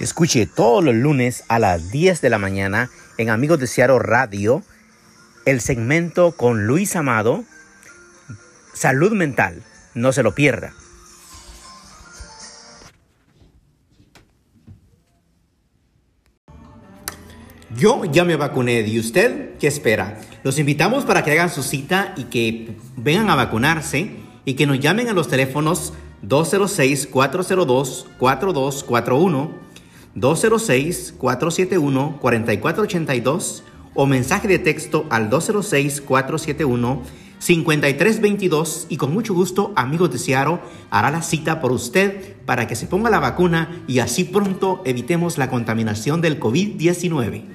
Escuche todos los lunes a las 10 de la mañana en Amigos de Seattle Radio el segmento con Luis Amado, Salud Mental. No se lo pierda. Yo ya me vacuné. ¿Y usted qué espera? Los invitamos para que hagan su cita y que vengan a vacunarse y que nos llamen a los teléfonos 206-402-4241, 206-471-4482 o mensaje de texto al 206-471-5322 y con mucho gusto, amigos de Seattle, hará la cita por usted para que se ponga la vacuna y así pronto evitemos la contaminación del COVID-19.